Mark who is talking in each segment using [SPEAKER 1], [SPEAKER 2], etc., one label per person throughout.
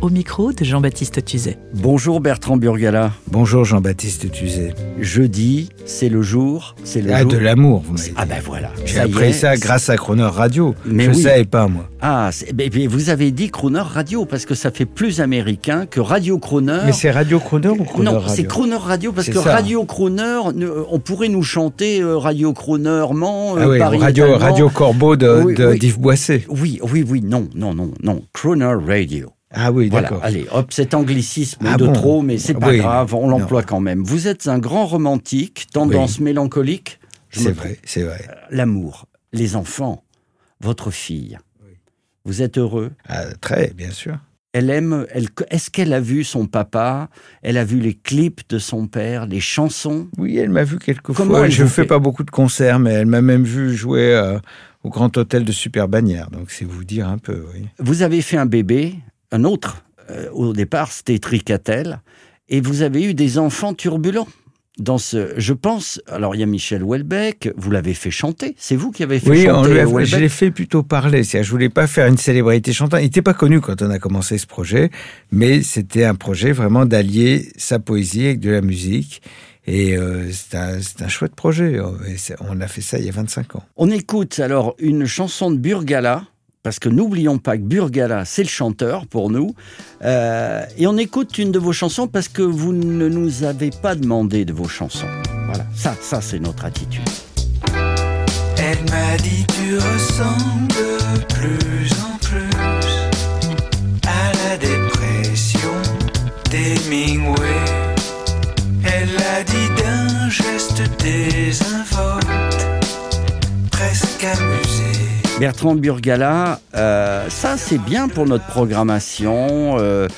[SPEAKER 1] au micro de Jean-Baptiste Tuzet.
[SPEAKER 2] Bonjour Bertrand Burgala.
[SPEAKER 3] Bonjour Jean-Baptiste Tuzet.
[SPEAKER 2] Jeudi, c'est le jour. C'est le
[SPEAKER 3] Ah,
[SPEAKER 2] jour.
[SPEAKER 3] de l'amour, vous m'avez dit.
[SPEAKER 2] Ah ben voilà.
[SPEAKER 3] J'ai appris ça grâce à Croner Radio.
[SPEAKER 2] Mais
[SPEAKER 3] Je
[SPEAKER 2] oui.
[SPEAKER 3] savais pas, moi.
[SPEAKER 2] Ah, c'est- vous avez dit Crooner Radio parce que ça fait plus américain que Radio Crooner.
[SPEAKER 3] Mais c'est Radio Croner ou Croner
[SPEAKER 2] non,
[SPEAKER 3] Radio
[SPEAKER 2] c'est Crooner Radio parce que
[SPEAKER 3] ça.
[SPEAKER 2] Radio Crooner, ne- on pourrait nous chanter euh, Radio Crooner Mans, euh,
[SPEAKER 3] Ah oui,
[SPEAKER 2] Paris
[SPEAKER 3] Radio, Corbeau de,
[SPEAKER 2] Oui,
[SPEAKER 3] de
[SPEAKER 2] oui.
[SPEAKER 3] d'Yves Boisset.
[SPEAKER 2] Oui, oui, oui, non, non, non, non. Crooner Radio.
[SPEAKER 3] Ah oui,
[SPEAKER 2] Voilà,
[SPEAKER 3] d'accord.
[SPEAKER 2] allez, hop, cet anglicisme
[SPEAKER 3] Ah
[SPEAKER 2] de
[SPEAKER 3] bon
[SPEAKER 2] trop, mais c'est pas
[SPEAKER 3] Oui,
[SPEAKER 2] grave, on l'emploie quand même. Vous êtes un grand romantique, tendance mélancolique.
[SPEAKER 3] C'est vrai, c'est vrai.
[SPEAKER 2] L'amour, les enfants, votre fille. Vous êtes heureux?
[SPEAKER 3] Ah, très, bien sûr.
[SPEAKER 2] Elle aime, elle, est-ce qu'elle a vu son papa? Elle a vu les clips de son père, les chansons?
[SPEAKER 3] Oui, elle m'a vu quelques
[SPEAKER 2] Comment
[SPEAKER 3] fois.
[SPEAKER 2] elle
[SPEAKER 3] Je
[SPEAKER 2] vous
[SPEAKER 3] fais pas beaucoup de concerts, mais elle m'a même vu jouer euh, au Grand Hôtel de Super Bagnères. Donc c'est vous dire un peu, oui.
[SPEAKER 2] Vous avez fait un bébé, un autre, euh, au départ, c'était Tricatel, et vous avez eu des enfants turbulents. Dans ce, je pense, alors il y a Michel Houellebecq, vous l'avez fait chanter, c'est vous qui avez fait
[SPEAKER 3] Oui,
[SPEAKER 2] chanter Houellebecq
[SPEAKER 3] je l'ai fait plutôt parler. C'est-à-dire, je voulais pas faire une célébrité chantante. Il n'était pas connu quand on a commencé ce projet, mais c'était un projet vraiment d'allier sa poésie avec de la musique. Et euh, c'est un, chouette projet. On a fait ça il y a 25 ans.
[SPEAKER 2] On écoute alors une chanson de Burgala, parce que n'oublions pas que Burgala, c'est le chanteur pour nous. Euh, et on écoute une de vos chansons parce que vous ne nous avez pas demandé de vos chansons. Voilà, ça, ça c'est notre attitude.
[SPEAKER 4] Elle m'a dit tu ressembles plus en plus à la dépression d'Hemingway. Elle a dit d'un geste désinvolte, presque amusé.
[SPEAKER 2] Bertrand Burgala, euh, ça c'est bien pour notre programmation. Euh,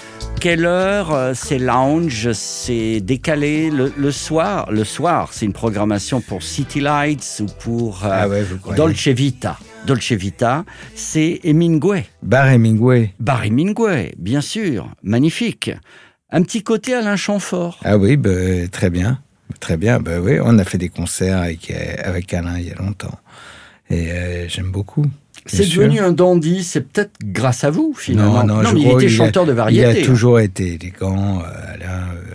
[SPEAKER 2] quelle heure euh, C'est lounge, c'est décalé le, le soir? Le soir, c'est une programmation pour City Lights ou pour euh,
[SPEAKER 3] Ah ouais,
[SPEAKER 2] Dolce Vita. Dolce Vita, c'est Hemingway.
[SPEAKER 3] Bar Hemingway.
[SPEAKER 2] Bar Hemingway, bien sûr, magnifique. Un petit côté Alain Chamfort.
[SPEAKER 3] Ah oui, bah, très bien. Très bien. Bah oui, on a fait des concerts avec, avec Alain il y a longtemps. Et euh, j'aime beaucoup.
[SPEAKER 2] C'est
[SPEAKER 3] sûr.
[SPEAKER 2] devenu un dandy, c'est peut-être grâce à vous finalement.
[SPEAKER 3] Non, non, je
[SPEAKER 2] mais il
[SPEAKER 3] crois
[SPEAKER 2] était
[SPEAKER 3] qu'il a-
[SPEAKER 2] chanteur de variété.
[SPEAKER 3] Il a toujours été élégant, euh, Alain. euh,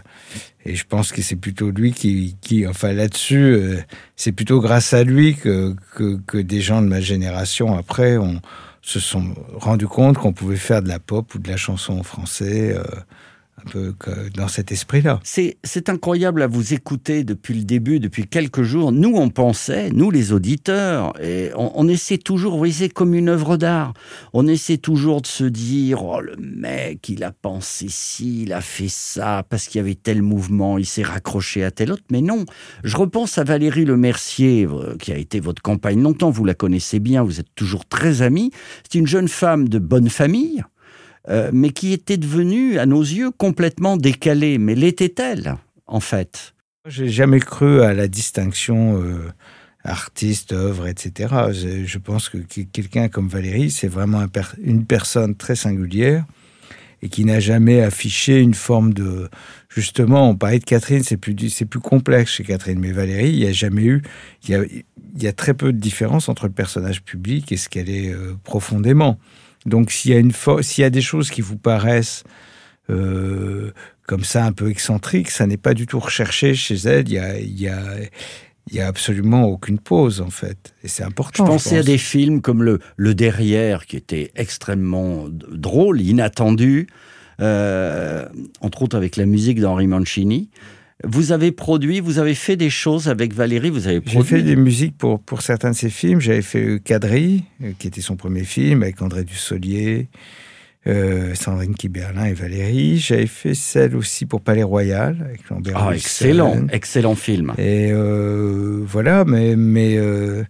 [SPEAKER 3] et je pense que c'est plutôt lui qui, qui enfin là-dessus, euh, c'est plutôt grâce à lui que, que, que des gens de ma génération après on, se sont rendus compte qu'on pouvait faire de la pop ou de la chanson en français, euh, un peu dans cet esprit-là.
[SPEAKER 2] C'est, incroyable à vous écouter depuis le début, depuis quelques jours. Nous, on pensait, nous les auditeurs, et on, essaie toujours, vous voyez, c'est comme une œuvre d'art. On essaie toujours de se dire, oh le mec, il a pensé ci, il a fait ça, parce qu'il y avait tel mouvement, il s'est raccroché à tel autre. Mais non, je repense à Valérie Le Mercier, euh, qui a été votre compagne longtemps, vous la connaissez bien, vous êtes toujours très amis. C'est une jeune femme de bonne famille, euh, mais qui était devenue, à nos yeux, complètement décalée. Mais l'était-elle, en fait?
[SPEAKER 3] J'ai jamais cru à la distinction euh, artiste, œuvre, etc. Je, pense que que quelqu'un comme Valérie, c'est vraiment une personne très singulière et qui n'a jamais affiché une forme de. Justement, on parlait de Catherine, c'est plus c'est plus complexe chez Catherine, mais Valérie, il n'y a jamais eu. Il y a, il y a très peu de différence entre le personnage public et ce qu'elle est euh, profondément. Donc, s'il y a une s'il y a des choses qui vous paraissent euh, comme ça un peu excentriques, ça n'est pas du tout recherché chez elle. Il y a, il y a, il y a absolument aucune pause en fait, et c'est
[SPEAKER 2] Je
[SPEAKER 3] important.
[SPEAKER 2] pensais à
[SPEAKER 3] pense.
[SPEAKER 2] des films comme le, le Derrière, qui était extrêmement drôle, inattendu, euh, entre autres avec la musique d'Henri Mancini. Vous avez produit, vous avez fait des choses avec Valérie, vous avez
[SPEAKER 3] J'ai
[SPEAKER 2] produit.
[SPEAKER 3] fait des musiques pour, pour certains de ses films. J'avais fait Cadry, euh, qui était son premier film, avec André Dussolier, euh, Sandrine Kiberlin et Valérie. J'avais fait celle aussi pour Palais Royal, avec Lambert
[SPEAKER 2] Ah,
[SPEAKER 3] Wilson.
[SPEAKER 2] excellent, excellent film.
[SPEAKER 3] Et euh, voilà, mais, mais euh,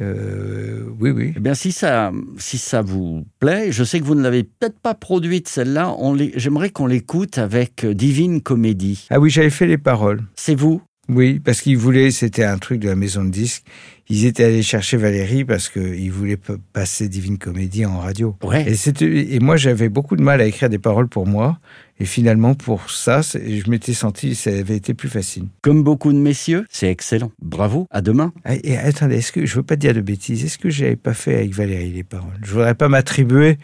[SPEAKER 3] Euh, oui, oui.
[SPEAKER 2] Eh bien, si ça, si ça vous plaît, je sais que vous ne l'avez peut-être pas produite celle-là. J'aimerais qu'on l'écoute avec euh, Divine Comédie.
[SPEAKER 3] Ah oui, j'avais fait les paroles.
[SPEAKER 2] C'est vous?
[SPEAKER 3] Oui, parce qu'ils voulaient, c'était un truc de la maison de disques. Ils étaient allés chercher Valérie parce qu'ils voulaient passer Divine Comédie en radio.
[SPEAKER 2] Ouais.
[SPEAKER 3] Et moi, j'avais beaucoup de mal à écrire des paroles pour moi. Et finalement, pour ça, je m'étais senti, ça avait été plus facile.
[SPEAKER 2] Comme beaucoup de messieurs, c'est excellent. Bravo, à demain.
[SPEAKER 3] Et attendez, est-ce que je veux pas dire de bêtises Est-ce que j'avais pas fait avec Valérie les paroles? Je voudrais pas m'attribuer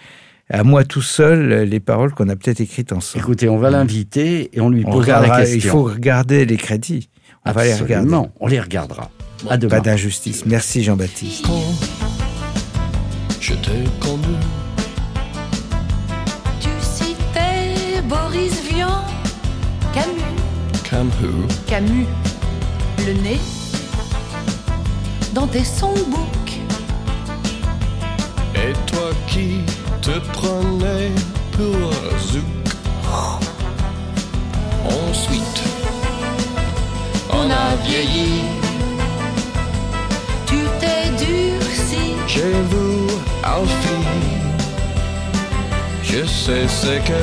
[SPEAKER 3] à moi tout seul euh, les paroles qu'on a peut-être écrites ensemble.
[SPEAKER 2] Écoutez, on va l'inviter et on lui
[SPEAKER 3] On
[SPEAKER 2] posera la question.
[SPEAKER 3] Il faut regarder les crédits. On va les regarder.
[SPEAKER 2] Absolument, on les regardera. À demain.
[SPEAKER 3] Pas d'injustice. Merci Jean-Baptiste.
[SPEAKER 5] Je t'ai connu,
[SPEAKER 6] Boris Vian, Camus,
[SPEAKER 5] Camus,
[SPEAKER 6] Camus, le nez, dans tes songbooks.
[SPEAKER 5] et toi qui te prenais pour Zouk. Ensuite, on a vieilli,
[SPEAKER 6] Tu t'es durci,
[SPEAKER 5] j'ai vu Alfie. Je sais c'est que,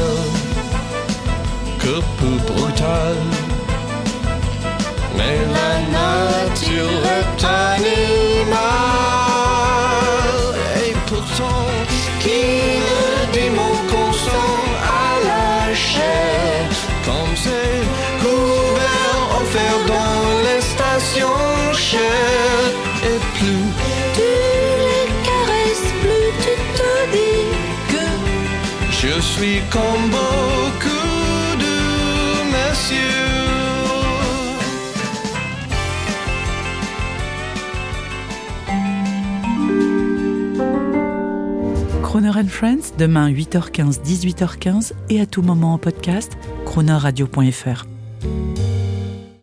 [SPEAKER 5] que peu brutal. Mais la nature est animale. Et pourtant, qui me dit mon consent à la chair Comme c'est couvert, offert dans les stations chères. Et plus
[SPEAKER 6] tu les caresses, plus tu te dis que
[SPEAKER 5] je suis comme beaucoup
[SPEAKER 1] Croner and Friends, demain 8h15, 18h15 et à tout moment en podcast, cronerradio.fr.